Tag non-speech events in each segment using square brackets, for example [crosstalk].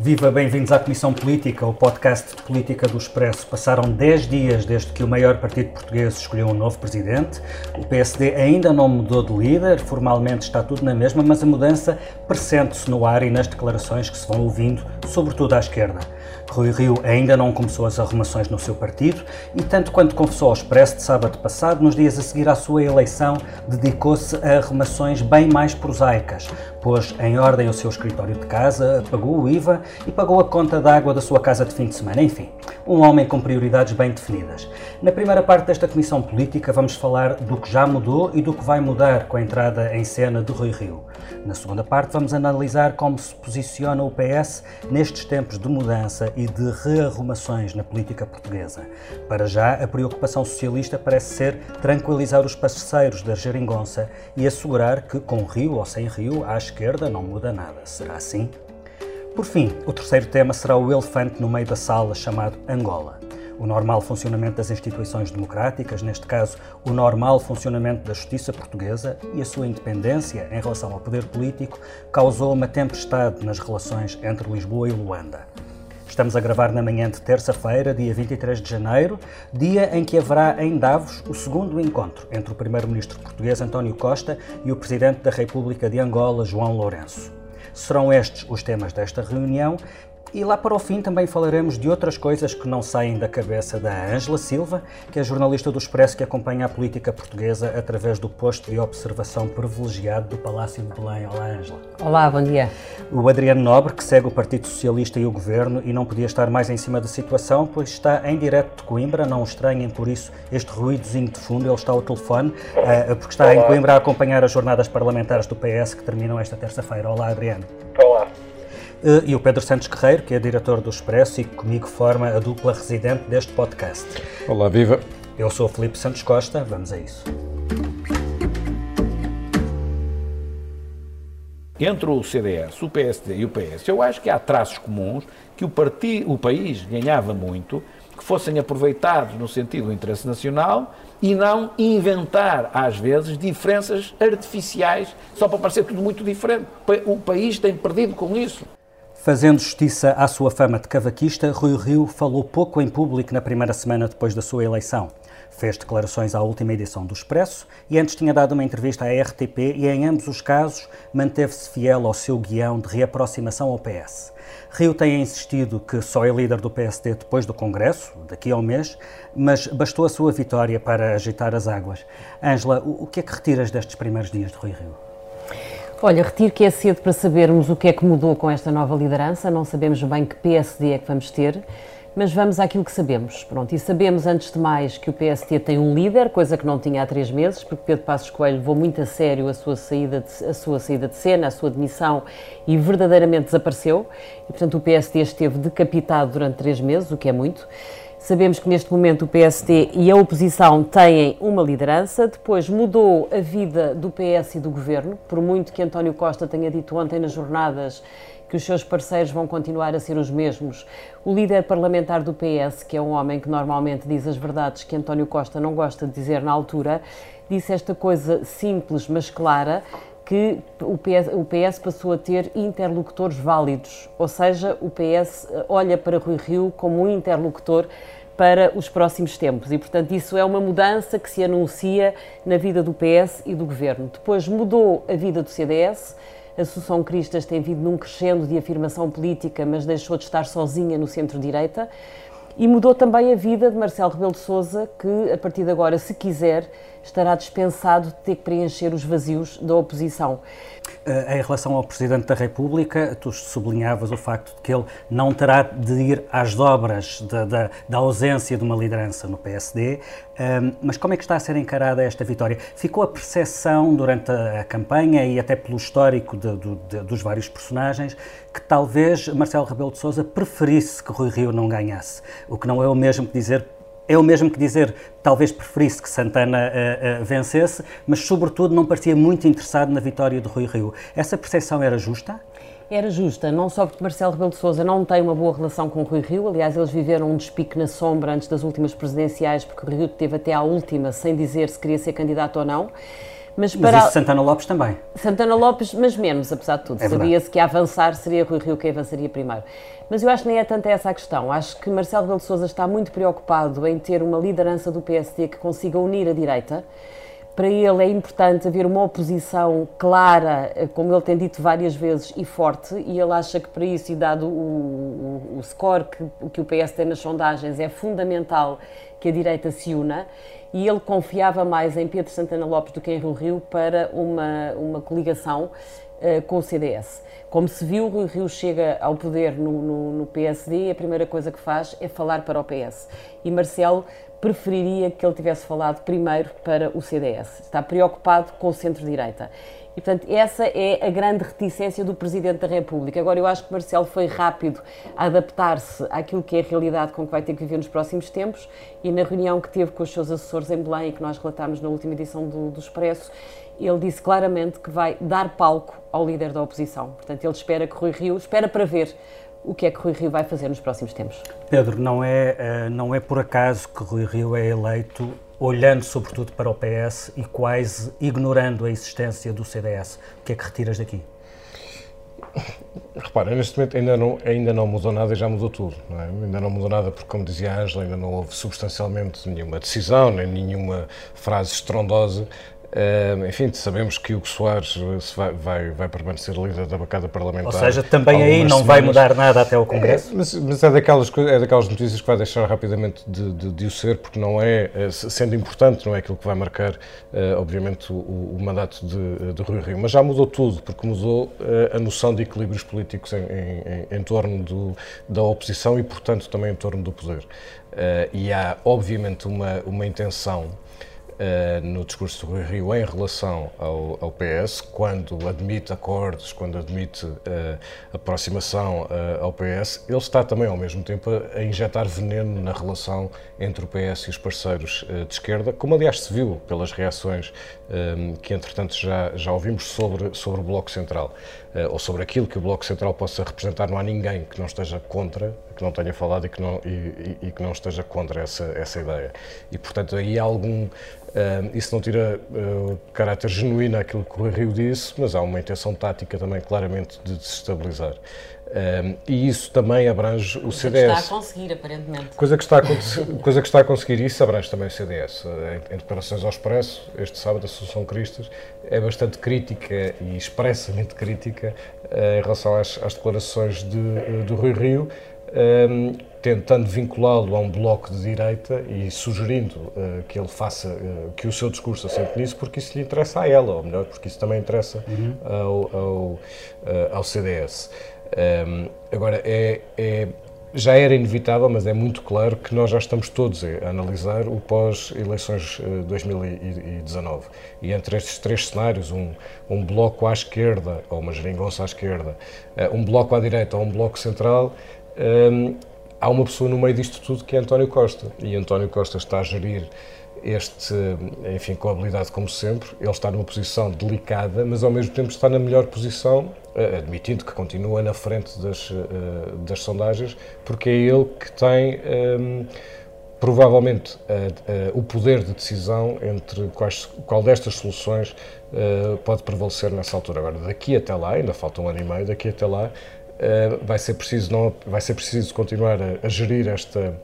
Viva, bem-vindos à Comissão Política, o podcast de política do Expresso. Passaram 10 dias desde que o maior partido português escolheu um novo presidente. O PSD ainda não mudou de líder, formalmente está tudo na mesma, mas a mudança pressente-se no ar e nas declarações que se vão ouvindo, sobretudo à esquerda. Rui Rio ainda não começou as arrumações no seu partido e, tanto quanto confessou ao Expresso de sábado passado, nos dias a seguir à sua eleição, dedicou-se a arrumações bem mais prosaicas. Pôs em ordem o seu escritório de casa, pagou o IVA e pagou a conta d'água da sua casa de fim de semana. Enfim, um homem com prioridades bem definidas. Na primeira parte desta comissão política, vamos falar do que já mudou e do que vai mudar com a entrada em cena de Rui Rio. Na segunda parte, vamos analisar como se posiciona o PS nestes tempos de mudança e de rearrumações na política portuguesa. Para já, a preocupação socialista parece ser tranquilizar os parceiros da geringonça e assegurar que, com Rio ou sem Rio, à esquerda não muda nada. Será assim? Por fim, o terceiro tema será o elefante no meio da sala chamado Angola. O normal funcionamento das instituições democráticas, neste caso, o normal funcionamento da justiça portuguesa e a sua independência em relação ao poder político, causou uma tempestade nas relações entre Lisboa e Luanda. Estamos a gravar na manhã de terça-feira, dia 23 de janeiro, dia em que haverá em Davos o segundo encontro entre o primeiro-ministro português António Costa e o presidente da República de Angola, João Lourenço. Serão estes os temas desta reunião e lá para o fim também falaremos de outras coisas que não saem da cabeça da Ângela Silva, que é jornalista do Expresso que acompanha a política portuguesa através do posto de observação privilegiado do Palácio de Belém. Olá, Ângela. Olá, bom dia. O Adriano Nobre, que segue o Partido Socialista e o Governo e não podia estar mais em cima da situação, pois está em direto de Coimbra, não estranhem por isso este ruídozinho de fundo, ele está ao telefone, eh, porque está em Coimbra a acompanhar as jornadas parlamentares do PS que terminam esta terça-feira. Olá, Adriano. Olá. Eh, e o Pedro Santos Guerreiro, que é diretor do Expresso e que comigo forma a dupla residente deste podcast. Olá, viva! Eu sou o Felipe Santos Costa, vamos a isso. Entre o CDS, o PSD e o PS, eu acho que há traços comuns que o, partido, o país ganhava muito, que fossem aproveitados no sentido do interesse nacional e não inventar, às vezes, diferenças artificiais só para parecer tudo muito diferente. O país tem perdido com isso. Fazendo justiça à sua fama de cavaquista, Rui Rio falou pouco em público na primeira semana depois da sua eleição. Fez declarações à última edição do Expresso e antes tinha dado uma entrevista à RTP e, em ambos os casos, manteve-se fiel ao seu guião de reaproximação ao PS. Rio tem insistido que só é líder do PSD depois do Congresso, daqui a um mês, mas bastou a sua vitória para agitar as águas. Ângela, o que é que retiras destes primeiros dias de Rui Rio? Olha, retiro que é cedo para sabermos o que é que mudou com esta nova liderança, não sabemos bem que PSD é que vamos ter, mas vamos àquilo que sabemos. Pronto, e sabemos antes de mais que o PSD tem um líder, coisa que não tinha há três meses, porque Pedro Passos Coelho levou muito a sério a sua saída de, a sua saída de cena, a sua demissão e verdadeiramente desapareceu. E, portanto, o PSD esteve decapitado durante três meses, o que é muito. Sabemos que neste momento o PSD e a oposição têm uma liderança, depois mudou a vida do PS e do governo, por muito que António Costa tenha dito ontem nas jornadas que os seus parceiros vão continuar a ser os mesmos. O líder parlamentar do PS, que é um homem que normalmente diz as verdades que António Costa não gosta de dizer na altura, disse esta coisa simples mas clara que o PS, o PS, passou a ter interlocutores válidos, ou seja, o PS olha para Rui Rio como um interlocutor para os próximos tempos e, portanto, isso é uma mudança que se anuncia na vida do PS e do governo. Depois mudou a vida do CDS. A Associação Cristas tem vindo num crescendo de afirmação política, mas deixou de estar sozinha no centro-direita. E mudou também a vida de Marcelo Rebelo de Sousa, que a partir de agora, se quiser, estará dispensado de ter que preencher os vazios da oposição. Eh, em relação ao Presidente da República, tu sublinhavas o facto de que ele não terá de ir às dobras da, ausência de uma liderança no PSD, ehm, mas como é que está a ser encarada esta vitória? Ficou a percepção durante a, campanha e até pelo histórico de, dos vários personagens que talvez Marcelo Rebelo de Sousa preferisse que Rui Rio não ganhasse, o que não é o mesmo que dizer é o mesmo que dizer, talvez preferisse que Santana uh, uh, vencesse, mas sobretudo não parecia muito interessado na vitória de Rui Rio. Essa percepção era justa? Era justa, não só porque Marcelo Rebelo de Sousa não tem uma boa relação com Rui Rio, aliás, eles viveram um despique na sombra antes das últimas presidenciais, porque Rui Rio teve até à última sem dizer se queria ser candidato ou não, Mas, para... mas isso Santana Lopes também. Santana Lopes, mas menos, apesar de tudo. É Sabia-se que a avançar seria Rui Rio quem avançaria primeiro. Mas eu acho que nem é tanto essa a questão. Acho que Marcelo Rebelo de Sousa está muito preocupado em ter uma liderança do PSD que consiga unir a direita. Para ele é importante haver uma oposição clara, como ele tem dito várias vezes, e forte, e ele acha que para isso, e dado o, o, o score que, que o PS tem nas sondagens, é fundamental que a direita se una e ele confiava mais em Pedro Santana Lopes do que em Rio Rio para uma, uma coligação uh, com o CDS. Como se viu, o Rio chega ao poder no, no, no, PSD e a primeira coisa que faz é falar para o PS. E Marcelo preferiria que ele tivesse falado primeiro para o CDS. Está preocupado com o centro-direita. E, portanto, essa é a grande reticência do Presidente da República. Agora, eu acho que Marcelo foi rápido a adaptar-se àquilo que é a realidade com que vai ter que viver nos próximos tempos e na reunião que teve com os seus assessores em Belém e que nós relatámos na última edição do, do Expresso, ele disse claramente que vai dar palco ao líder da oposição. Portanto, ele espera que Rui Rio, espera para ver o que é que Rui Rio vai fazer nos próximos tempos. Pedro, não é, eh, não é por acaso que Rui Rio é eleito olhando sobretudo para o PS e quase ignorando a existência do CDS. O que é que retiras daqui? Repara, neste momento ainda não, ainda não mudou nada e já mudou tudo. Não é? Ainda não mudou nada porque, como dizia a Ângela, ainda não houve substancialmente nenhuma decisão, nem nenhuma frase estrondosa Uh, enfim, sabemos que o Soares vai, vai, vai, permanecer líder da bancada parlamentar. Ou seja, também aí não semanas. vai mudar nada até o Congresso? É, mas, mas, é, daquelas, é daquelas notícias que vai deixar rapidamente de, de, de o ser, porque não é, é, sendo importante, não é aquilo que vai marcar, uh, obviamente, o, o, mandato de, de Rui Rio. Mas já mudou tudo, porque mudou uh, a noção de equilíbrios políticos em, em, em, em torno do, da oposição e, portanto, também em torno do poder. e há, obviamente, uma, uma intenção Uh, no discurso do Rui Rio em relação ao, ao, PS, quando admite acordos, quando admite uh, aproximação uh, ao PS, ele está também ao mesmo tempo a, a, injetar veneno na relação entre o PS e os parceiros de esquerda, como aliás se viu pelas reações que entretanto já, já ouvimos sobre, sobre o Bloco Central, ou sobre aquilo que o Bloco Central possa representar. Não há ninguém que não esteja contra, que não tenha falado e que não, e, e, e que não esteja contra essa, essa ideia. E portanto aí há algum Uh, isso não tira uh, caráter genuíno àquilo que o Rio disse, mas há uma intenção tática também claramente de desestabilizar. E isso também abrange o CDS. Coisa que está a conseguir, aparentemente. Coisa que está a, [laughs] coisa que está a conseguir, isso abrange também o CDS. Em, em declarações ao Expresso, este sábado, a Associação Cristas é bastante crítica e expressamente crítica em relação às, às declarações de, do Rui Rio um, tentando vinculá-lo a um bloco de direita e sugerindo uh, que ele faça, uh, que o seu discurso assente nisso, porque isso lhe interessa a ela, ou melhor, porque isso também interessa uhum. ao, ao, uh, ao, CDS. Um, agora, é, é, já era inevitável, mas é muito claro que nós já estamos todos a analisar o pós-eleições 2019. E entre estes três cenários, um, um bloco à esquerda, ou uma geringonça à esquerda, um bloco à direita ou um bloco central, um, há uma pessoa no meio disto tudo que é António Costa. E António Costa está a gerir este, enfim, com habilidade como sempre. Ele está numa posição delicada, mas ao mesmo tempo está na melhor posição, eh, admitindo que continua na frente das, eh, das sondagens, porque é ele que tem. Um, provavelmente o poder de decisão entre quais, qual destas soluções uh, pode prevalecer nessa altura. Agora, daqui até lá, ainda falta um ano e meio, daqui até lá, Uh, vai ser preciso não vai ser preciso continuar a, a gerir esta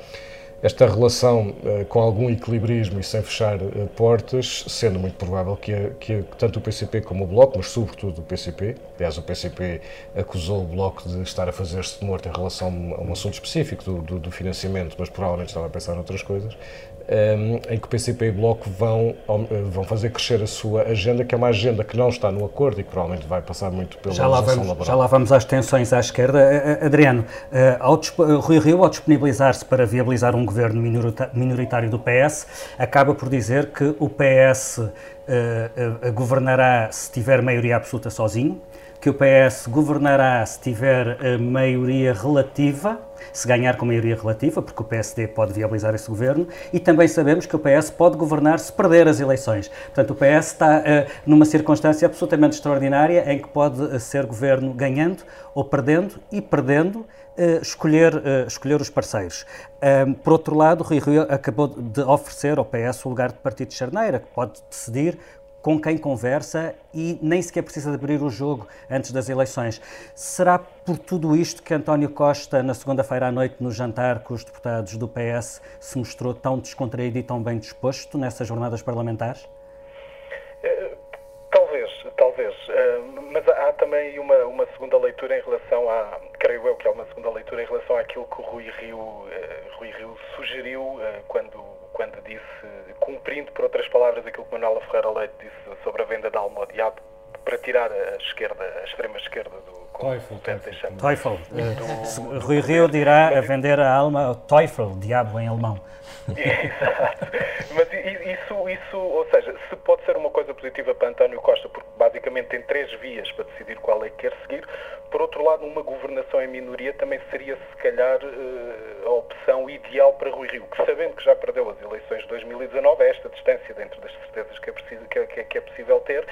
esta relação uh, com algum equilibrismo e sem fechar uh, portas, sendo muito provável que, que, tanto o PCP como o Bloco, mas sobretudo o PCP, aliás o PCP acusou o Bloco de estar a fazer-se de morto em relação a um assunto específico do, do, do, financiamento, mas provavelmente estava a pensar noutras coisas, um, em que o PCP e o Bloco vão, vão fazer crescer a sua agenda, que é uma agenda que não está no acordo e que provavelmente vai passar muito pela já lá vamos, laboral. Já lá vamos às tensões à esquerda. Adriano, ao, Rui Rio, ao disponibilizar-se para viabilizar um governo minoritário do PS, acaba por dizer que o PS uh, uh, governará se tiver maioria absoluta sozinho, que o PS governará se tiver uh, maioria relativa, se ganhar com maioria relativa, porque o PSD pode viabilizar esse governo, e também sabemos que o PS pode governar se perder as eleições. Portanto, o PS está uh, numa circunstância absolutamente extraordinária em que pode uh, ser governo ganhando ou perdendo, e perdendo, Uh, escolher, escolher os parceiros. por outro lado, Rui Rio acabou de oferecer ao PS o lugar de partido de charneira, que pode decidir com quem conversa e nem sequer precisa de abrir o jogo antes das eleições. Será por tudo isto que António Costa, na segunda-feira à noite, no jantar com os deputados do PS, se mostrou tão descontraído e tão bem disposto nessas jornadas parlamentares? Talvez, talvez. Mas há também uma, uma segunda leitura em relação a, creio eu que há uma segunda leitura em relação àquilo que o Rui Rio, Rui Rio sugeriu quando, quando disse, cumprindo por outras palavras aquilo que Manuela Ferreira Leite disse sobre a venda da alma ao diabo, para tirar a esquerda, a extrema esquerda do Teufel, Teufel. Uh, Rui Rio dirá a vender a alma ao Teufel, diabo em alemão. [laughs] Exato. Mas isso, isso, ou seja, se pode ser uma coisa positiva para António Costa, porque basicamente tem três vias para decidir qual é que quer seguir, por outro lado, uma governação em minoria também seria, se calhar, a opção ideal para Rui Rio, que sabendo que já perdeu as eleições de 2019, a esta distância dentro das certezas que é, preciso, que é, que é possível ter,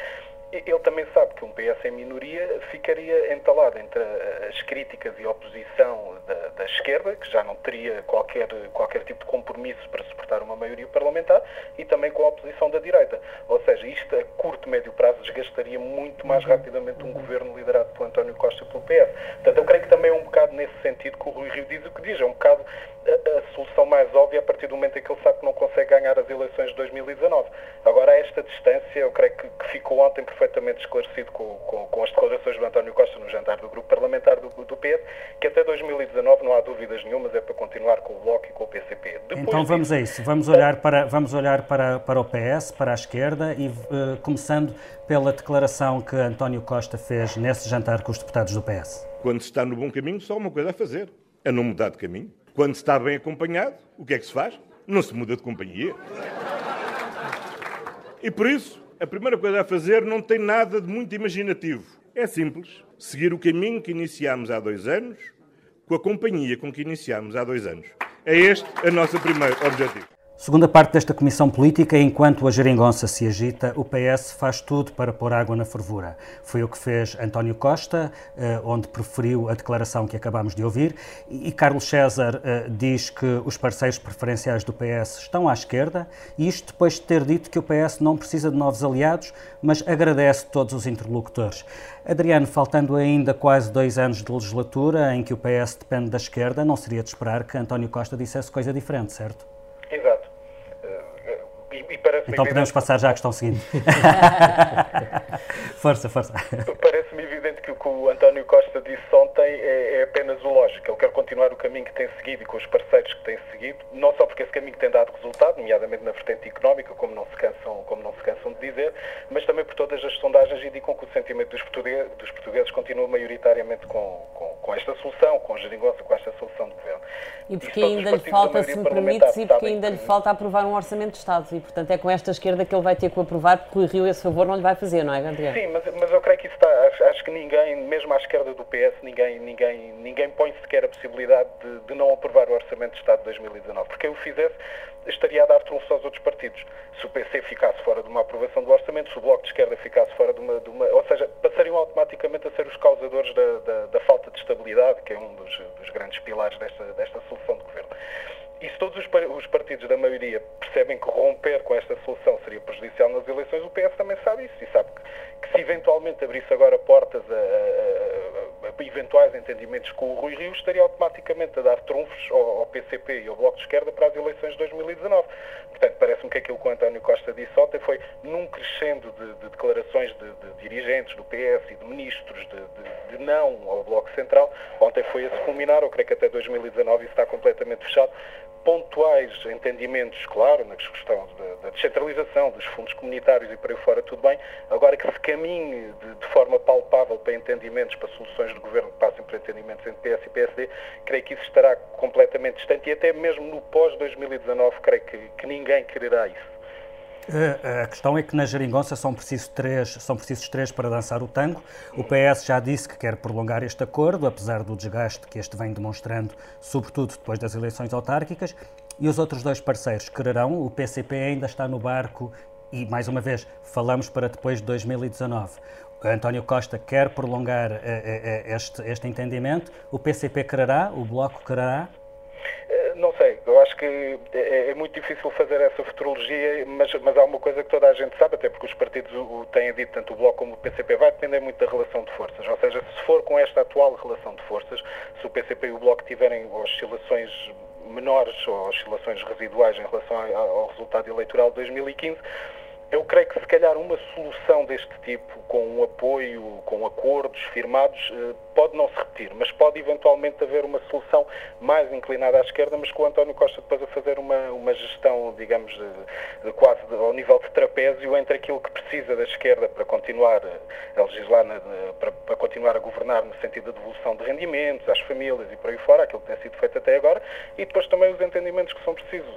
ele também sabe que um PS em minoria ficaria entalado entre as críticas e a oposição da, da, esquerda, que já não teria qualquer, qualquer tipo de compromisso para suportar uma maioria parlamentar, e também com a oposição da direita. Ou seja, isto a curto, médio prazo desgastaria muito mais rapidamente um governo liderado por António Costa e pelo PS. Portanto, eu creio que também é um bocado nesse sentido que o Rui Rio diz o que diz. É um bocado a, a solução mais óbvia a partir do momento em que ele sabe que não consegue ganhar as eleições de 2019. Agora, a esta distância, eu creio que, que ficou ontem perfeitamente esclarecido com, com, com, as declarações do António Costa no jantar do grupo parlamentar do, do PS, que até 2019 não há dúvidas nenhumas, é para continuar com o Bloco e com o PCP. Depois então vamos disso, a isso, vamos olhar, para, vamos olhar para, para o PS, para a esquerda e uh, começando pela declaração que António Costa fez nesse jantar com os deputados do PS. Quando se está no bom caminho, só há uma coisa a fazer, é não mudar de caminho. Quando se está bem acompanhado, o que é que se faz? Não se muda de companhia. E por isso, a primeira coisa a fazer não tem nada de muito imaginativo. É simples. Seguir o caminho que iniciámos há dois anos, com a companhia com que iniciámos há dois anos. É este o nosso primeiro objetivo. Segunda parte desta comissão política, enquanto a geringonça se agita, o PS faz tudo para pôr água na fervura. Foi o que fez António Costa, eh, onde preferiu a declaração que acabámos de ouvir, e Carlos César eh, diz que os parceiros preferenciais do PS estão à esquerda, e isto depois de ter dito que o PS não precisa de novos aliados, mas agradece todos os interlocutores. Adriano, faltando ainda quase dois anos de legislatura em que o PS depende da esquerda, não seria de esperar que António Costa dissesse coisa diferente, certo? Exato. Então podemos passar já à questão seguinte. [laughs] força, força evidente que o que o António Costa disse ontem é, é, apenas o lógico. Ele quer continuar o caminho que tem seguido e com os parceiros que tem seguido, não só porque esse caminho tem dado resultado, nomeadamente na vertente económica, como não se cansam, como não se cansam de dizer, mas também por todas as sondagens indicam que o sentimento dos portugueses, dos portugueses continua maioritariamente com, com, com esta solução, com a geringonça, com esta solução de governo. E porque ainda lhe falta, se me permites, e porque ainda lhe falta aprovar um orçamento de Estado e, portanto, é com esta esquerda que ele vai ter que aprovar, porque o Rio esse favor não lhe vai fazer, não é, Gabriel? Sim, mas, mas eu creio que isso está, acho, acho, que ninguém, mesmo à esquerda do PS, ninguém, ninguém, ninguém põe sequer a possibilidade de, de não aprovar o Orçamento de Estado de 2019, porque eu o fizesse, estaria a dar trunfos aos outros partidos. Se o PC ficasse fora de uma aprovação do Orçamento, se o Bloco de Esquerda ficasse fora de uma, de uma ou seja, passariam automaticamente a ser os causadores da, da, da falta de estabilidade, que é um dos, dos grandes pilares desta, desta solução de governo. E se todos os partidos da maioria percebem que romper com esta solução seria prejudicial nas eleições, o PS também sabe isso e sabe que, que se eventualmente abrisse agora portas a, a, a, eventuais entendimentos com o Rui Rio, estaria automaticamente a dar trunfos ao, ao, PCP e ao Bloco de Esquerda para as eleições de 2019. Portanto, parece-me que aquilo que o António Costa disse ontem foi num crescendo de, de declarações de, de, dirigentes do PS e de ministros de, de, não ao Bloco Central. Ontem foi a se culminar, eu creio que até 2019 isso está completamente fechado pontuais entendimentos, claro, na questão da, da, descentralização dos fundos comunitários e por aí fora, tudo bem. Agora que se caminhe de, de, forma palpável para entendimentos, para soluções de governo que passem por entendimentos entre PS e PSD, creio que isso estará completamente distante e até mesmo no pós-2019, creio que, que ninguém quererá isso. A questão é que na geringonça são precisos, três, são precisos três para dançar o tango. O PS já disse que quer prolongar este acordo, apesar do desgaste que este vem demonstrando, sobretudo depois das eleições autárquicas. E os outros dois parceiros quererão. O PCP ainda está no barco e, mais uma vez, falamos para depois de 2019. António Costa quer prolongar eh, eh, eh, este, este entendimento. O PCP quererá, o Bloco quererá? Não sei, eu acho que é, é, muito difícil fazer essa futurologia, mas, mas há uma coisa que toda a gente sabe, até porque os partidos o têm dito, tanto o Bloco como o PCP, vai depender muito da relação de forças. Ou seja, se for com esta atual relação de forças, se o PCP e o Bloco tiverem oscilações menores ou oscilações residuais em relação ao resultado eleitoral de 2015, eu creio que se calhar uma solução deste tipo, com um apoio, com acordos firmados, eh, pode não se repetir, mas pode eventualmente haver uma solução mais inclinada à esquerda, mas com o António Costa depois a fazer uma, uma gestão, digamos, de, de quase de, ao nível de trapézio entre aquilo que precisa da esquerda para continuar a legislar, na, para, para, continuar a governar no sentido da devolução de rendimentos às famílias e por aí fora, aquilo que tem sido feito até agora, e depois também os entendimentos que são precisos.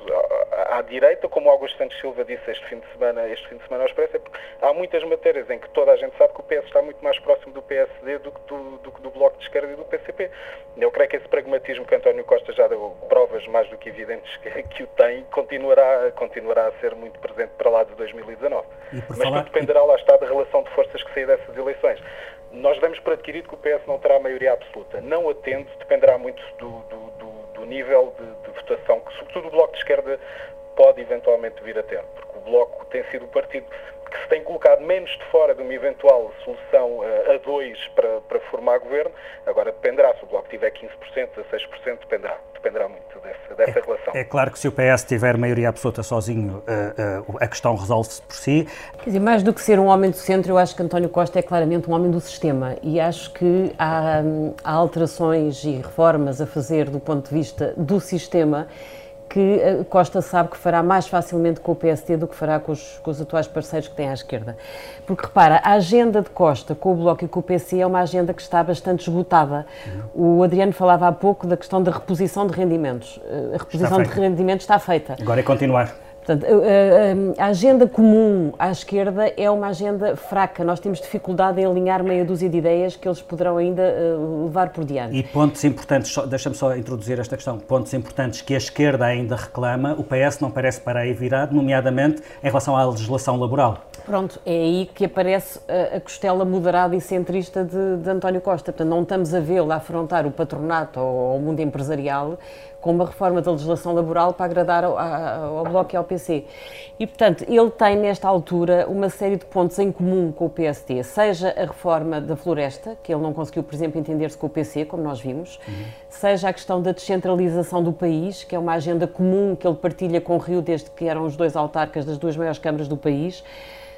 À, à direita, como Augusto Santos Silva disse este fim de semana, este fim de semana ao Expresso, é porque há muitas matérias em que toda a gente sabe que o PS está muito mais próximo do PSD do que do, do, do Bloco de Esquerda e do PCP. Eu creio que esse pragmatismo que António Costa já deu provas mais do que evidentes que, que o tem, continuará, continuará a ser muito presente para lá de 2019. Mas falar... tudo dependerá, lá está, da relação de forças que sair dessas eleições. Nós damos por adquirido que o PS não terá maioria absoluta. Não atendo, dependerá muito do, do, do, do nível de, de votação que, sobretudo, o Bloco de Esquerda pode eventualmente vir a ter, porque o Bloco tem sido o partido que se tem colocado menos de fora de uma eventual solução uh, a dois para, para formar governo. Agora dependerá, se o Bloco tiver 15%, 16%, dependerá, dependerá muito dessa, dessa é, relação. É claro que se o PS tiver maioria absoluta sozinho, uh, uh, a questão resolve-se por si. Quer dizer, mais do que ser um homem do centro, eu acho que António Costa é claramente um homem do sistema e acho que há, há alterações e reformas a fazer do ponto de vista do sistema que eh, Costa sabe que fará mais facilmente com o PSD do que fará com os, com os, atuais parceiros que tem à esquerda. Porque repara, a agenda de Costa com o Bloco e com o PC é uma agenda que está bastante esgotada. Uhum. O Adriano falava há pouco da questão da reposição de rendimentos. Eh, a reposição de rendimentos está feita. Agora é continuar. Portanto, a agenda comum à esquerda é uma agenda fraca. Nós temos dificuldade em alinhar meia dúzia de ideias que eles poderão ainda eh, levar por diante. E pontos importantes, deixa-me só introduzir esta questão, pontos importantes que a esquerda ainda reclama, o PS não parece para aí virado, nomeadamente em relação à legislação laboral. Pronto, é aí que aparece a, costela moderada e centrista de, de António Costa. Portanto, não estamos a vê-lo a afrontar o patronato ou o mundo empresarial com uma reforma da legislação laboral para agradar ao, ao, Bloco e ao PC. E, portanto, ele tem, nesta altura, uma série de pontos em comum com o PST, seja a reforma da floresta, que ele não conseguiu, por exemplo, entender-se com o PC, como nós vimos, uhum. seja a questão da descentralização do país, que é uma agenda comum que ele partilha com o Rio desde que eram os dois autarcas das duas maiores câmaras do país,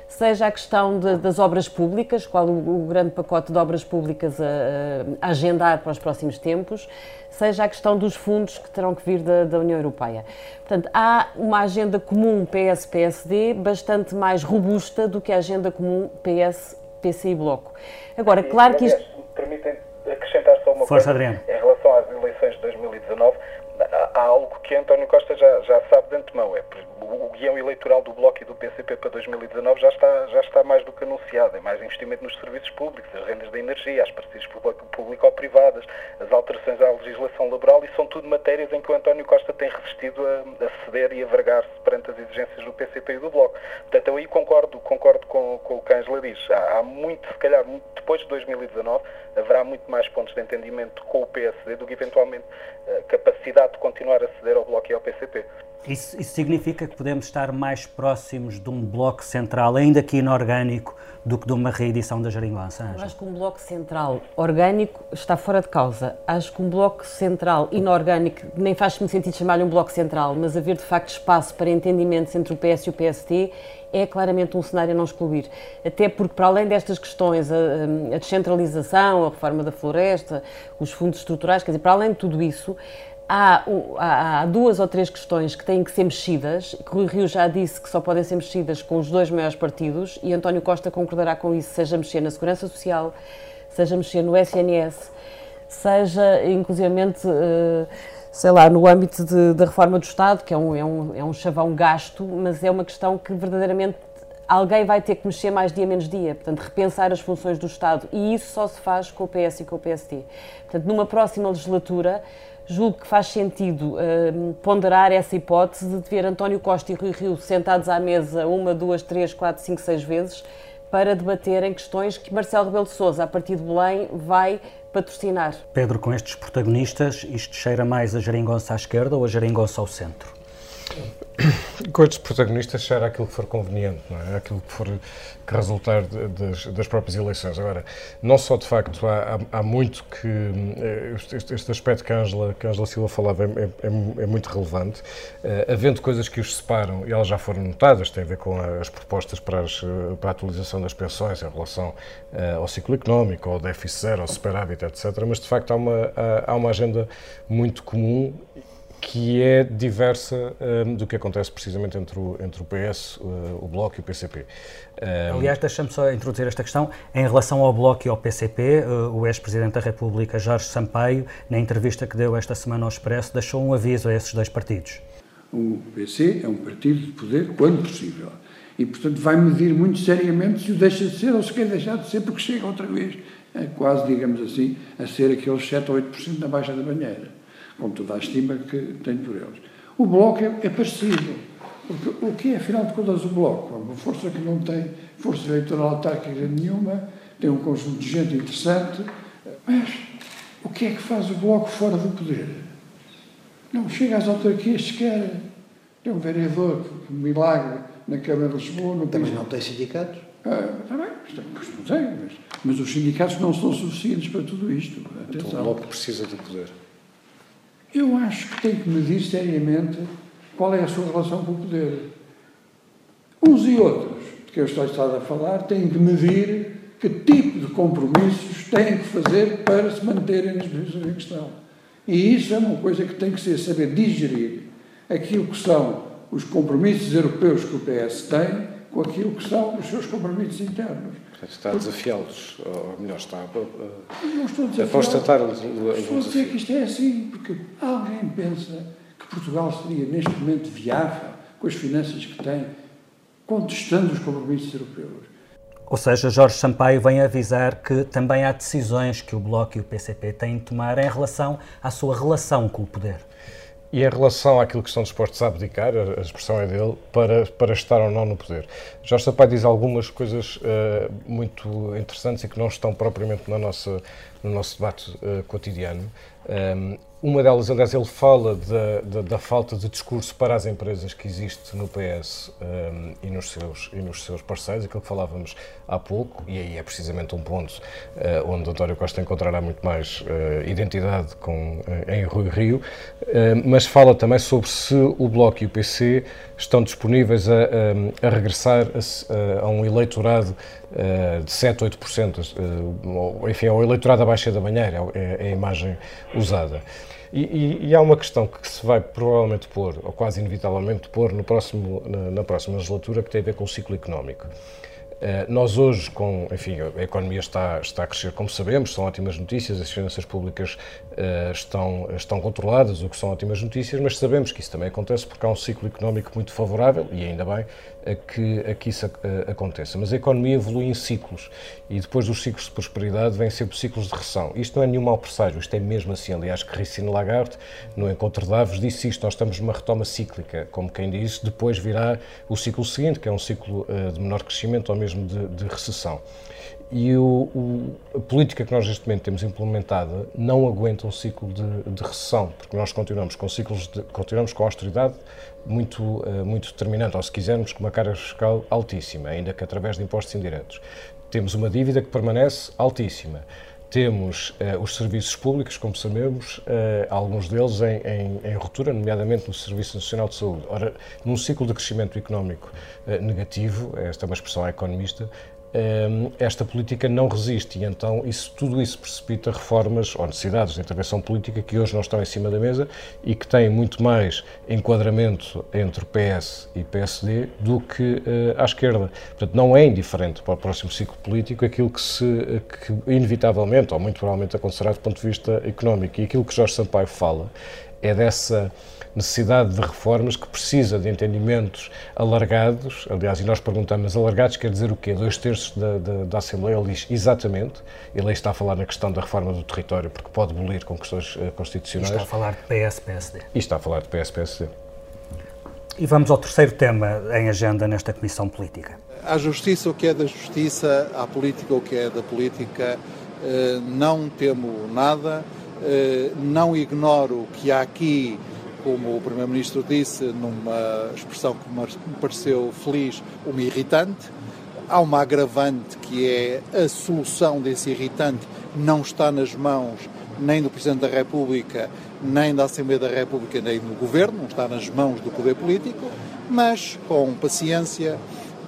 seja a questão de, das obras públicas, qual o, o, grande pacote de obras públicas a, a, agendar para os próximos tempos, seja a questão dos fundos que terão que vir da, da União Europeia. Portanto, há uma agenda comum PS-PSD bastante mais robusta do que a agenda comum PS-PC e Bloco. Agora, claro que isto... Permitem acrescentar só uma Força, coisa Adriano. em relação às eleições de 2019 há algo que António Costa já, já sabe de antemão. É, o guião eleitoral do Bloco e do PCP para 2019 já está, já está mais do que anunciado. É mais investimento nos serviços públicos, as rendas da energia, as parcerias público-privadas, as alterações à legislação laboral e são tudo matérias em que o António Costa tem resistido a, a ceder e a vergar-se perante as exigências do PCP e do Bloco. Portanto, eu aí concordo, concordo com, com o que a Angela diz. Há, há muito, se calhar, depois de 2019, haverá muito mais pontos de entendimento com o PSD do que eventualmente a capacidade de continuar a ceder ao Bloco e ao PCP. Isso, isso, significa que podemos estar mais próximos de um bloco central, ainda que inorgânico, do que de uma reedição da Jeringonça? Eu acho que um bloco central orgânico está fora de causa. Acho que um bloco central inorgânico, nem faz muito sentido chamar-lhe um bloco central, mas haver de facto espaço para entendimentos entre o PS e o PST é claramente um cenário a não excluir. Até porque, para além destas questões, a, a descentralização, a reforma da floresta, os fundos estruturais, quer dizer, para além de tudo isso, Há, há, duas ou três questões que têm que ser mexidas, que Rui Rio já disse que só podem ser mexidas com os dois maiores partidos e António Costa concordará com isso, seja mexer na Segurança Social, seja mexer no SNS, seja inclusivamente, eh, sei lá, no âmbito da reforma do Estado, que é um, é, um, é um chavão gasto, mas é uma questão que verdadeiramente alguém vai ter que mexer mais dia menos dia, portanto, repensar as funções do Estado e isso só se faz com o PS e com o PST. Portanto, numa próxima legislatura, julgo que faz sentido uh, ponderar essa hipótese de ver António Costa e Rui Rio sentados à mesa uma, duas, três, quatro, cinco, seis vezes para debaterem questões que Marcelo Rebelo de Sousa, a partir de Belém, vai patrocinar. Pedro, com estes protagonistas, isto cheira mais a geringonça à esquerda ou a geringonça ao centro? [coughs] Com estes protagonistas será aquilo que for conveniente, não é? Aquilo que for que resultar de, das, das, próprias eleições. Agora, não só de facto há, há, há muito que eh, este, este, aspecto que a Angela, que a Angela Silva falava é, é, é muito relevante, uh, havendo coisas que os separam e elas já foram notadas, tem a ver com as propostas para, as, para a atualização das pensões em relação uh, ao ciclo económico, ao déficit zero, ao superávit, etc. Mas de facto há uma, há, há uma agenda muito comum que é diversa um, do que acontece precisamente entre o, entre o PS, uh, o Bloco e o PCP. Um, Aliás, deixa-me só introduzir esta questão. Em relação ao Bloco e ao PCP, uh, o ex-presidente da República, Jorge Sampaio, na entrevista que deu esta semana ao Expresso, deixou um aviso a esses dois partidos. O PC é um partido de poder quando possível. E, portanto, vai medir muito seriamente se o deixa de ser ou se quer deixar de ser, porque chega outra vez, quase, digamos assim, a ser aqueles 7 ou 8% da baixa da banheira com toda a estima que tenho por eles. O Bloco é, é parecido, porque o que é, afinal de contas, o Bloco? É uma força que não tem força eleitoral autárquica nenhuma, tem um conjunto de gente interessante, mas o que é que faz o Bloco fora do poder? Não chega às autarquias sequer. Tem um vereador, que milagre, na Câmara de Lisboa. Não Também não tem sindicatos? Ah, está bem, não tem, mas, mas os sindicatos não são suficientes para tudo isto. Atenção. Então o Bloco precisa do poder. Eu acho que tem que medir seriamente qual é a sua relação com o poder. Uns e outros, de que eu estou a falar, têm que medir que tipo de compromissos têm que fazer para se manterem nas posições em questão. E isso é uma coisa que tem que ser saber digerir aquilo que são os compromissos europeus que o PS tem com aquilo que são os seus compromissos internos. Está a desafiá-los, ou melhor, está a, a, a constatar o, Estou a dizer que isto é assim, porque alguém pensa que Portugal seria neste momento viável com as finanças que tem, contestando os compromissos europeus. Ou seja, Jorge Sampaio vem avisar que também há decisões que o Bloco e o PCP têm de tomar em relação à sua relação com o poder. E em relação àquilo que estão dispostos a abdicar, a, expressão é dele, para, para estar ou não no poder. Jorge Sampaio diz algumas coisas uh, muito interessantes e que não estão propriamente na nossa, no nosso debate uh, cotidiano. Um, ehm, uma delas, aliás, ele fala da, da, da, falta de discurso para as empresas que existe no PS um, e, nos seus, e nos seus parceiros, aquilo que falávamos há pouco, e aí é precisamente um ponto uh, onde António Costa encontrará muito mais uh, identidade com, uh, em Rui Rio, mas fala também sobre se o Bloco e o PC estão disponíveis a, a, a regressar a, a, um eleitorado de 7, 8%, uh, enfim, ao eleitorado abaixo da banheira, é, é a imagem usada. E, e, e, há uma questão que se vai provavelmente pôr, ou quase inevitavelmente pôr, no próximo, na, na próxima legislatura, que tem a ver com o ciclo económico. Uh, nós hoje, com, enfim, a economia está, está a crescer, como sabemos, são ótimas notícias, as finanças públicas uh, estão, estão controladas, o que são ótimas notícias, mas sabemos que isso também acontece porque há um ciclo económico muito favorável, e ainda bem, a que, a que isso a, aconteça. Mas a economia evolui em ciclos e depois dos ciclos de prosperidade vêm sempre ciclos de recessão. Isto não é nenhum mau presságio, isto é mesmo assim. Aliás, Christine Lagarde, no Encontro de Davos, disse isto: nós estamos numa retoma cíclica, como quem diz, depois virá o ciclo seguinte, que é um ciclo uh, de menor crescimento ou mesmo de, de recessão. E o, o, a política que nós neste momento temos implementada não aguenta um ciclo de, de recessão, porque nós continuamos com ciclos de, continuamos com austeridade muito, uh, muito determinante, ou se quisermos, com uma carga fiscal altíssima, ainda que através de impostos indiretos. Temos uma dívida que permanece altíssima. Temos uh, os serviços públicos, como sabemos, uh, alguns deles em, em, em, ruptura, nomeadamente no Serviço Nacional de Saúde. Ora, num ciclo de crescimento económico negativo, esta é uma expressão economista, esta política não resiste e então isso, tudo isso precipita reformas ou necessidades de intervenção política que hoje não estão em cima da mesa e que têm muito mais enquadramento entre PS e PSD do que uh, à esquerda. Portanto, não é indiferente para o próximo ciclo político aquilo que, se, que inevitavelmente ou muito provavelmente acontecerá do ponto de vista económico. E aquilo que Jorge Sampaio fala é dessa necessidade de reformas que precisa de entendimentos alargados. Aliás, e nós perguntamos, alargados quer dizer o quê? Dois terços da, da, da, Assembleia, ele diz exatamente. Ele aí está a falar na questão da reforma do território, porque pode bolir com questões uh, constitucionais. E está a falar de PS-PSD. E está a falar de PS-PSD. E vamos ao terceiro tema em agenda nesta Comissão Política. à justiça o que é da justiça, à política o que é da política, eh, não temo nada, eh, não ignoro que há aqui, como o Primeiro-Ministro disse, numa expressão que me pareceu feliz, uma irritante. Há uma agravante que é a solução desse irritante não está nas mãos nem do Presidente da República, nem da Assembleia da República, nem do Governo, não está nas mãos do poder político, mas com paciência,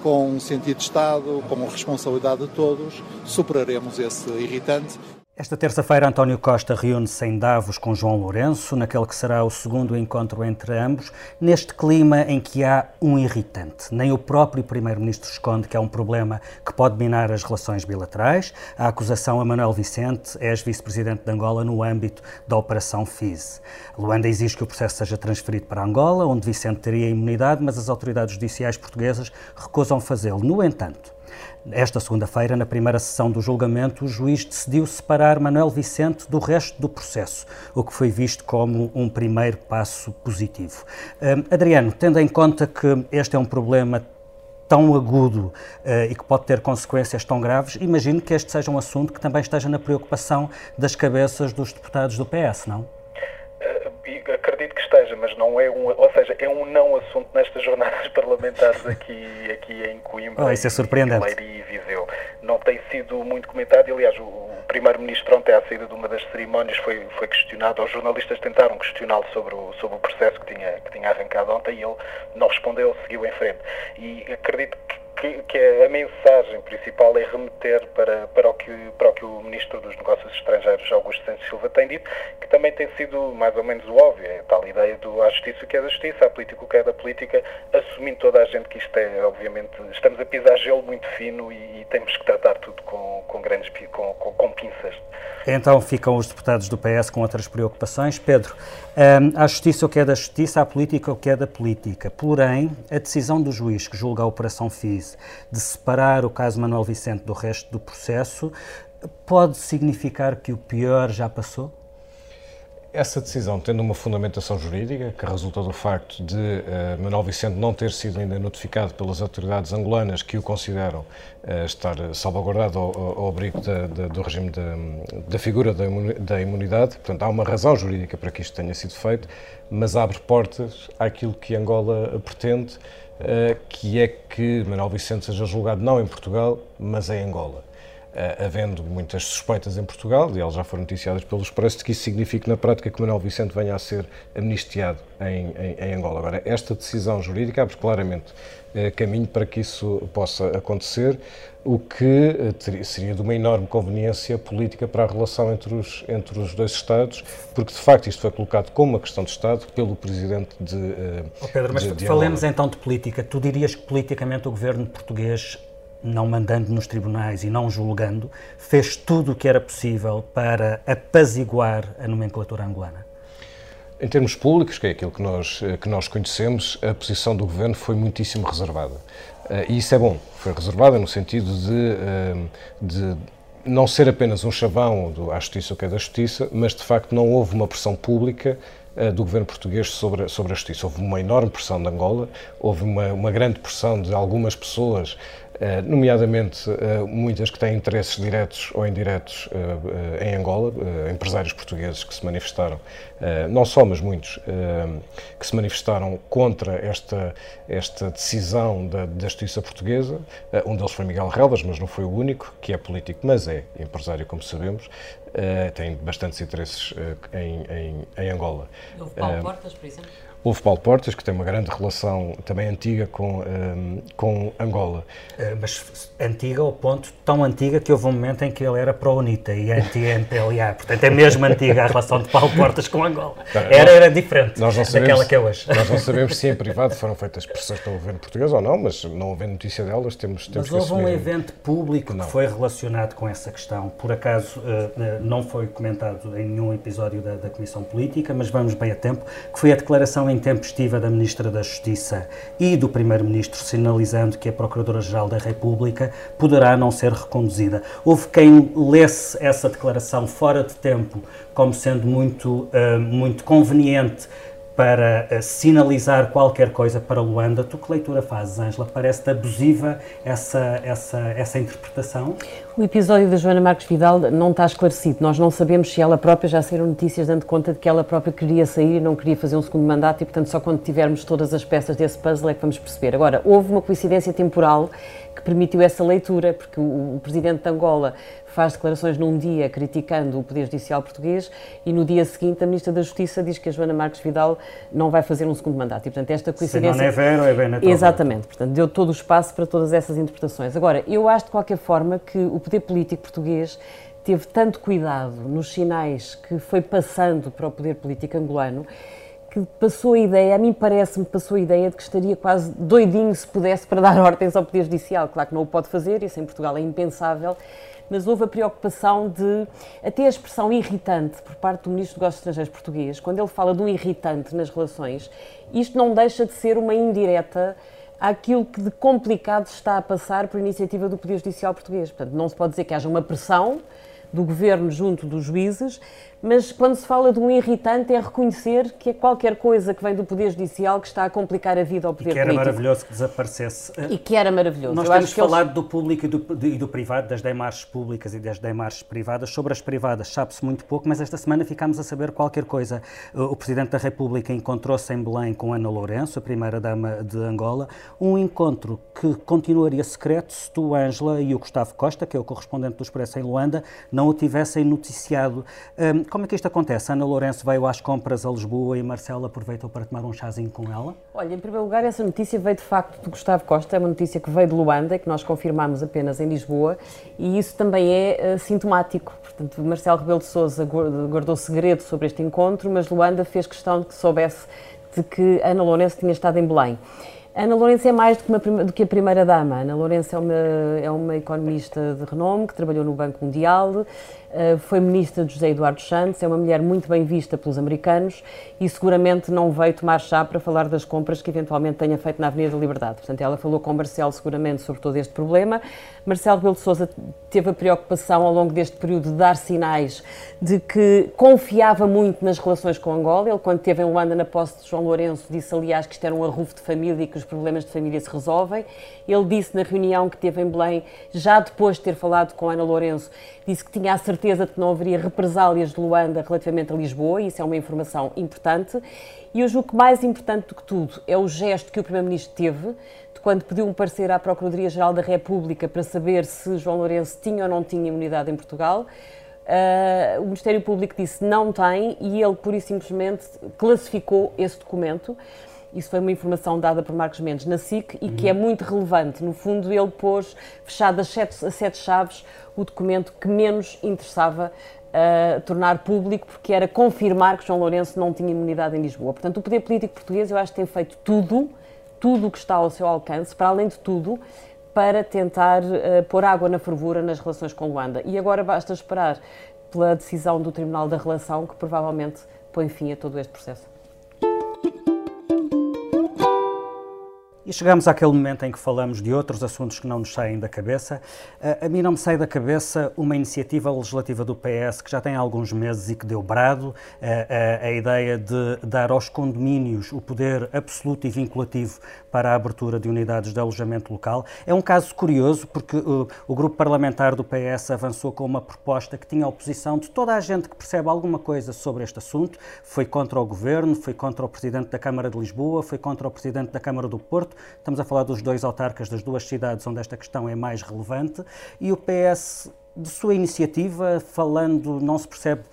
com sentido de Estado, com responsabilidade de todos, superaremos esse irritante esta terça-feira, António Costa reúne-se em Davos com João Lourenço, naquele que será o segundo encontro entre ambos, neste clima em que há um irritante. Nem o próprio Primeiro-Ministro esconde que há um problema que pode minar as relações bilaterais. A acusação a Manuel Vicente, ex-vice-presidente de Angola, no âmbito da Operação FIS. Luanda exige que o processo seja transferido para Angola, onde Vicente teria imunidade, mas as autoridades judiciais portuguesas recusam fazê-lo. No entanto, esta segunda-feira, na primeira sessão do julgamento, o juiz decidiu separar Manuel Vicente do resto do processo, o que foi visto como um primeiro passo positivo. Um, Adriano, tendo em conta que este é um problema tão agudo uh, e que pode ter consequências tão graves, imagino que este seja um assunto que também esteja na preocupação das cabeças dos deputados do PS, não? Uh, acredito que esteja, mas não é um, ou seja, é um não assunto nestas jornadas [laughs] parlamentares aqui, aqui em Coimbra. Oh, isso é surpreendente. E Viseu. Não tem sido muito comentado, aliás, o, o Primeiro-Ministro ontem à saída de uma das cerimónias foi, foi questionado, os jornalistas tentaram questioná-lo sobre o, sobre o processo que tinha, que tinha arrancado ontem e ele não respondeu, seguiu em frente. E acredito que que, que a mensagem principal é remeter para, para, o que, para o que o Ministro dos Negócios Estrangeiros, Augusto Santos Silva, tem dito, que também tem sido mais ou menos o óbvio, é a tal ideia do à justiça o que é da justiça, à política o que é da política, assumindo toda a gente que isto é, obviamente, estamos a pisar gelo muito fino e, e temos que tratar tudo com, com grandes com, com, com pinças. Então ficam os deputados do PS com outras preocupações. Pedro, um, à justiça o que é da justiça, à política o que é da política. Porém, a decisão do juiz que julga a Operação FIS de separar o caso Manuel Vicente do resto do processo pode significar que o pior já passou? Essa decisão, tendo uma fundamentação jurídica, que resulta do facto de uh, Manuel Vicente não ter sido ainda notificado pelas autoridades angolanas que o consideram uh, estar salvaguardado ao, ao abrigo do regime da, figura da imunidade, portanto, há uma razão jurídica para que isto tenha sido feito, mas abre portas àquilo que Angola pretende, que é que Manuel Vicente seja julgado não em Portugal, mas em Angola. Uh, havendo muitas suspeitas em Portugal, e elas já foram noticiadas pelo Expresso, de que isso significa na prática que Manuel Vicente venha a ser amnistiado em, em, em Angola. Agora, esta decisão jurídica abre claramente uh, caminho para que isso possa acontecer, o que teria, seria de uma enorme conveniência política para a relação entre os, entre os dois Estados, porque de facto isto foi colocado como uma questão de Estado pelo Presidente de. Oh Pedro, mas de, de falemos então de política. Tu dirias que politicamente o governo português não mandando nos tribunais e não julgando, fez tudo o que era possível para apaziguar a nomenclatura angolana? Em termos públicos, que é aquilo que nós, que nós conhecemos, a posição do governo foi muitíssimo reservada. Eh, e isso é bom, foi reservada no sentido de, eh, de não ser apenas um chavão do, à justiça o que é da justiça, mas de facto não houve uma pressão pública eh, do governo português sobre, sobre a justiça. Houve uma enorme pressão de Angola, houve uma, uma grande pressão de algumas pessoas nomeadamente eh, muitas que têm interesses diretos ou indiretos eh, em Angola, empresários portugueses que se manifestaram, não só, mas muitos, que se manifestaram contra esta, esta decisão da, da justiça portuguesa. Um deles foi Miguel Relvas, mas não foi o único, que é político, mas é empresário, como sabemos. Tem bastantes interesses em, em, em Angola. Houve Paulo Portas, por exemplo? Houve Paulo Portas, que tem uma grande relação também antiga com, um, com Angola. Mas antiga ao ponto tão antiga que houve um momento em que ele era pró-UNITA e anti-MPLA. Portanto, é mesmo antiga a relação de Paulo Portas com Angola. Era, era diferente nós não sabemos, daquela que é hoje. Nós não sabemos se em privado foram feitas pressões pelo governo português ou não, mas não havendo notícia delas, temos, temos mas que houve um evento público não. que foi relacionado com essa questão. Por acaso, uh, não foi comentado em nenhum episódio da, da Comissão Política, mas vamos bem a tempo, que foi a declaração intempestiva da Ministra da Justiça e do Primeiro-Ministro, sinalizando que a Procuradora-Geral da República poderá não ser reconduzida. Houve quem lesse essa declaração fora de tempo como sendo muito, uh, muito conveniente para uh, sinalizar qualquer coisa para Luanda. Tu que leitura fazes, Ângela? Parece-te abusiva essa, essa, essa interpretação? O episódio da Joana Marques Vidal não está esclarecido. Nós não sabemos se ela própria já saíram notícias dando conta de que ela própria queria sair e não queria fazer um segundo mandato e, portanto, só quando tivermos todas as peças desse puzzle é que vamos perceber. Agora, houve uma coincidência temporal que permitiu essa leitura, porque o, o presidente de Angola faz declarações num dia criticando o Poder Judicial português e no dia seguinte a Ministra da Justiça diz que a Joana Marques Vidal não vai fazer um segundo mandato. E, portanto, esta coincidência... Se não é vero, é bem natural. Exatamente. Portanto, deu todo o espaço para todas essas interpretações. Agora, eu acho de qualquer forma que o poder político português teve tanto cuidado nos sinais que foi passando para o poder político angolano que passou a ideia, a mim parece-me passou a ideia de que estaria quase doidinho se pudesse para dar [laughs] ordens ao Poder Judicial. Claro que não o pode fazer, isso em Portugal é impensável, mas houve a preocupação de, até a expressão irritante por parte do Ministro dos Negócios Estrangeiros português, quando ele fala de um irritante nas relações, isto não deixa de ser uma indireta àquilo que de complicado está a passar por iniciativa do Poder Judicial português. Portanto, não se pode dizer que haja uma pressão do governo junto dos juízes, mas quando se fala de um irritante é reconhecer que é qualquer coisa que vem do Poder Judicial que está a complicar a vida ao Poder. E que era político. maravilhoso que desaparecesse. E que era maravilhoso. Nós Eu temos falado eles... do público e do, e do, privado, das demarches públicas e das demarches privadas. Sobre as privadas sabe-se muito pouco, mas esta semana ficámos a saber qualquer coisa. O Presidente da República encontrou-se em Belém com Ana Lourenço, a primeira-dama de Angola, um encontro que continuaria secreto se tu, Ângela, e o Gustavo Costa, que é o correspondente do Expresso em Luanda, não o tivessem noticiado. Um, como é que isto acontece? Ana Lourenço veio às compras a Lisboa e Marcelo aproveitou para tomar um chazinho com ela? Olha, em primeiro lugar, essa notícia veio de facto de Gustavo Costa, é uma notícia que veio de Luanda, que nós confirmamos apenas em Lisboa, e isso também é uh, sintomático. Portanto, Marcelo Rebelo de Sousa guardou segredo sobre este encontro, mas Luanda fez questão de que soubesse de que Ana Lourenço tinha estado em Belém. Ana Lourenço é mais do que, uma, do que a primeira-dama. Ana Lourenço é uma, é uma economista de renome que trabalhou no Banco Mundial, foi ministra de José Eduardo Santos, é uma mulher muito bem vista pelos americanos e seguramente não veio tomar chá para falar das compras que eventualmente tenha feito na Avenida da Liberdade. Portanto, ela falou com Marcelo seguramente sobre todo este problema. Marcelo Rebelo de Sousa teve a preocupação ao longo deste período de dar sinais de que confiava muito nas relações com Angola. Ele, quando esteve em Luanda na posse de João Lourenço, disse aliás que isto era um arrufo de família e que os problemas de família se resolvem. Ele disse na reunião que teve em Belém, já depois de ter falado com Ana Lourenço, disse que tinha a certeza de que não haveria represálias de Luanda relativamente a Lisboa, e isso é uma informação importante. E eu julgo que mais importante do que tudo é o gesto que o Primeiro-Ministro teve de quando pediu um parecer à Procuradoria-Geral da República para saber se João Lourenço tinha ou não tinha imunidade em Portugal. Uh, o Ministério Público disse não tem e ele, por isso simplesmente, classificou esse documento. Isso foi uma informação dada por Marcos Mendes na SIC e uhum. que é muito relevante. No fundo, ele pôs fechado a sete, a sete chaves o documento que menos interessava uh, tornar público, porque era confirmar que João Lourenço não tinha imunidade em Lisboa. Portanto, o poder político português, eu acho que tem feito tudo, tudo o que está ao seu alcance, para além de tudo, para tentar uh, pôr água na fervura nas relações com Luanda. E agora basta esperar pela decisão do Tribunal da Relação, que provavelmente põe fim a todo este processo. E chegamos àquele momento em que falamos de outros assuntos que não nos saem da cabeça. A, a mim não me sai da cabeça uma iniciativa legislativa do PS que já tem alguns meses e que deu brado, a, a, a ideia de dar aos condomínios o poder absoluto e vinculativo para a abertura de unidades de alojamento local. É um caso curioso porque o grupo parlamentar do PS avançou com uma proposta que tinha a oposição de toda a gente que percebe alguma coisa sobre este assunto. Foi contra o governo, foi contra o presidente da Câmara de Lisboa, foi contra o presidente da Câmara do Porto Estamos a falar dos dois autarcas das duas cidades onde esta questão é mais relevante. E o PS, de sua iniciativa, falando não se percebe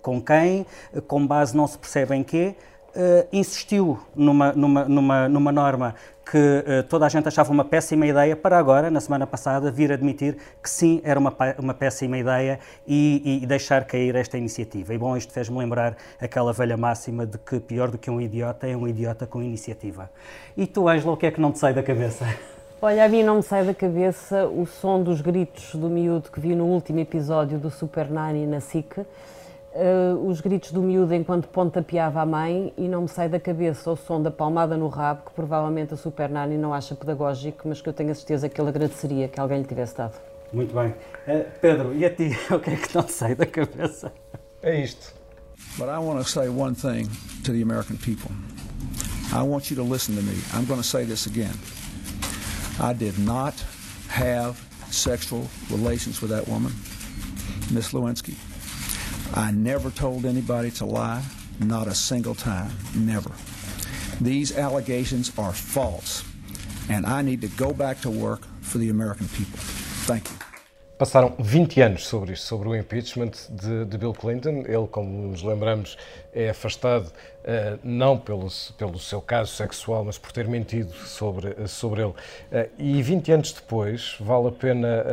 com quem, com base não se percebe em quê, Uh, insistiu numa, numa, numa, numa norma que uh, toda a gente achava uma péssima ideia, para agora, na semana passada, vir admitir que sim, era uma, uma péssima ideia e, e deixar cair esta iniciativa. E bom, isto fez-me lembrar aquela velha máxima de que pior do que um idiota é um idiota com iniciativa. E tu, Ângela, o que é que não te sai da cabeça? Olha, a mim não me sai da cabeça o som dos gritos do miúdo que vi no último episódio do Super Nani na SIC uh, os gritos do miúdo enquanto pontapeava a mãe e não me sai da cabeça o som da palmada no rabo, que provavelmente a Super Nani não acha pedagógico, mas que eu tenho a certeza que ele agradeceria que alguém lhe tivesse dado. Muito bem. Uh, Pedro, e a ti, [laughs] o que é que não sai da cabeça? É isto. But I want to say one thing to the American people. I want you to listen to me. I'm going to say this again. I did not have sexual relations with that woman, Miss Lewinsky. I never told anybody to lie, not a single time, never. These allegations are false, and I need to go back to work for the American people. Thank you. Passaram 20 anos sobre isto, sobre o impeachment de, de Bill Clinton. Ele, como nos lembramos, é afastado uh, não pelo, pelo seu caso sexual, mas por ter mentido sobre, sobre ele. Uh, e 20 anos depois, vale a pena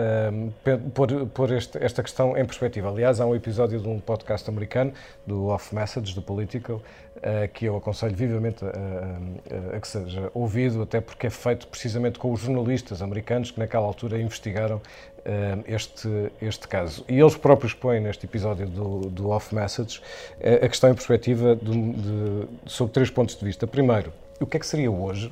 uh, pôr, pôr este, esta questão em perspectiva. Aliás, há um episódio de um podcast americano, do Off Message, do Political, que eu aconselho vivamente a, a, a que seja ouvido, até porque é feito precisamente com os jornalistas americanos que naquela altura investigaram este, este caso. E eles próprios põem neste episódio do, do Off Message a questão em perspectiva de, de, sob três pontos de vista. Primeiro, o que é que seria hoje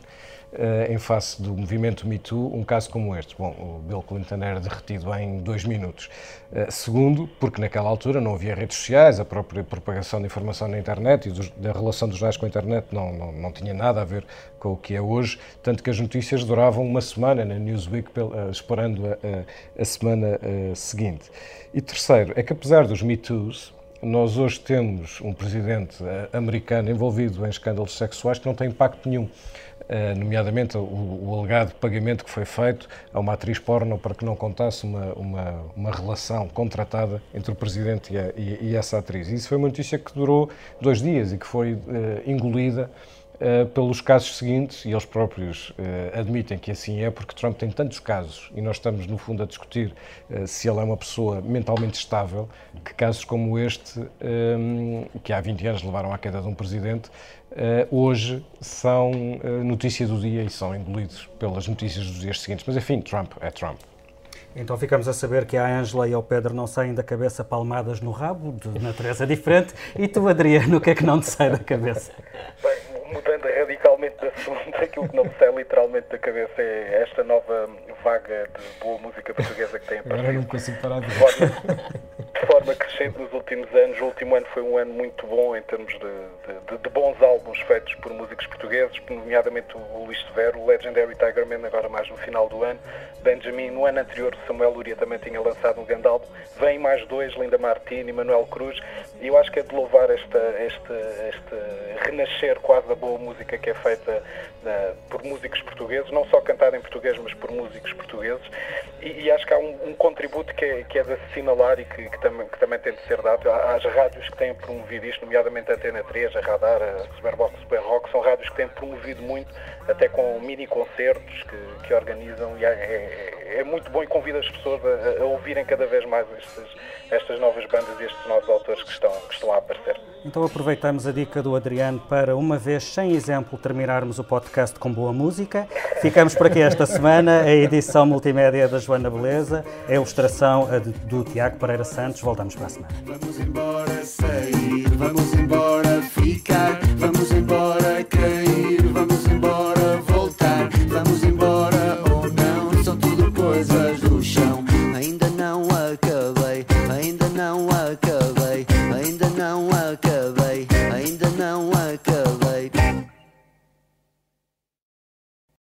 em face do movimento Me Too, um caso como este. Bom, o Bill Clinton era derretido em dois minutos. Uh, segundo, porque naquela altura não havia redes sociais, a própria propagação de informação na internet e dos, da relação dos jornais com a internet não, não, não tinha nada a ver com o que é hoje, tanto que as notícias duravam uma semana na Newsweek, uh, esperando a, a semana seguinte. E terceiro, é que apesar dos Me Too's, nós hoje temos um presidente americano envolvido em escândalos sexuais que não tem impacto nenhum. Eh, nomeadamente o, o, alegado pagamento que foi feito a uma atriz porno para que não contasse uma, uma, uma relação contratada entre o Presidente e, a, e, e, essa atriz. Isso foi uma notícia que durou dois dias e que foi uh, engolida Uh, pelos casos seguintes, e eles próprios uh, admitem que assim é, porque Trump tem tantos casos, e nós estamos, no fundo, a discutir se ele é uma pessoa mentalmente estável, que casos como este, um, que há 20 anos levaram à queda de um presidente, uh, hoje são uh, notícia do dia e são engolidos pelas notícias dos dias seguintes. Mas enfim, Trump é Trump. Então ficamos a saber que a Ângela e ao Pedro não saem da cabeça palmadas no rabo, de natureza diferente. E tu, Adriano, o que é que não te sai da cabeça? Bem, mudando radicalmente de assunto, aquilo que não me sai literalmente da cabeça é esta nova vaga de boa música portuguesa que tem aparecido. Agora não consigo parar de de forma crescente nos últimos anos. O último ano foi um ano muito bom em termos de, de, de bons álbuns feitos por músicos portugueses, nomeadamente o Luís Severo, o Legendary Tigerman, agora mais no final do ano. Benjamin, no ano anterior, Samuel Luria também tinha lançado um grande álbum. Vêm mais dois, Linda Martini e Manuel Cruz. E eu acho que é de louvar esta, este, este renascer quase da boa música que é feita uh, por músicos portugueses, não só cantada em português, mas por músicos portugueses. E, e acho que há um, um, contributo que é, que é de assinalar e que, que também também, que também tem de ser dado às rádios que têm promovido isto, nomeadamente a Antena 3, a Radar, a Superbox, Super Rock, são rádios que têm promovido muito, até com mini concertos que, que organizam e é, é, é, muito bom e convida as pessoas a, a ouvirem cada vez mais estes, estas novas bandas e estes novos autores que estão, que estão a aparecer. Então aproveitamos a dica do Adriano para, uma vez sem exemplo, terminarmos o podcast com boa música. Ficamos por aqui esta semana, a edição multimédia da Joana Beleza, a ilustração do Tiago Pereira Santos. Voltamos para a semana. Vamos embora sair, vamos embora ficar, vamos embora cair,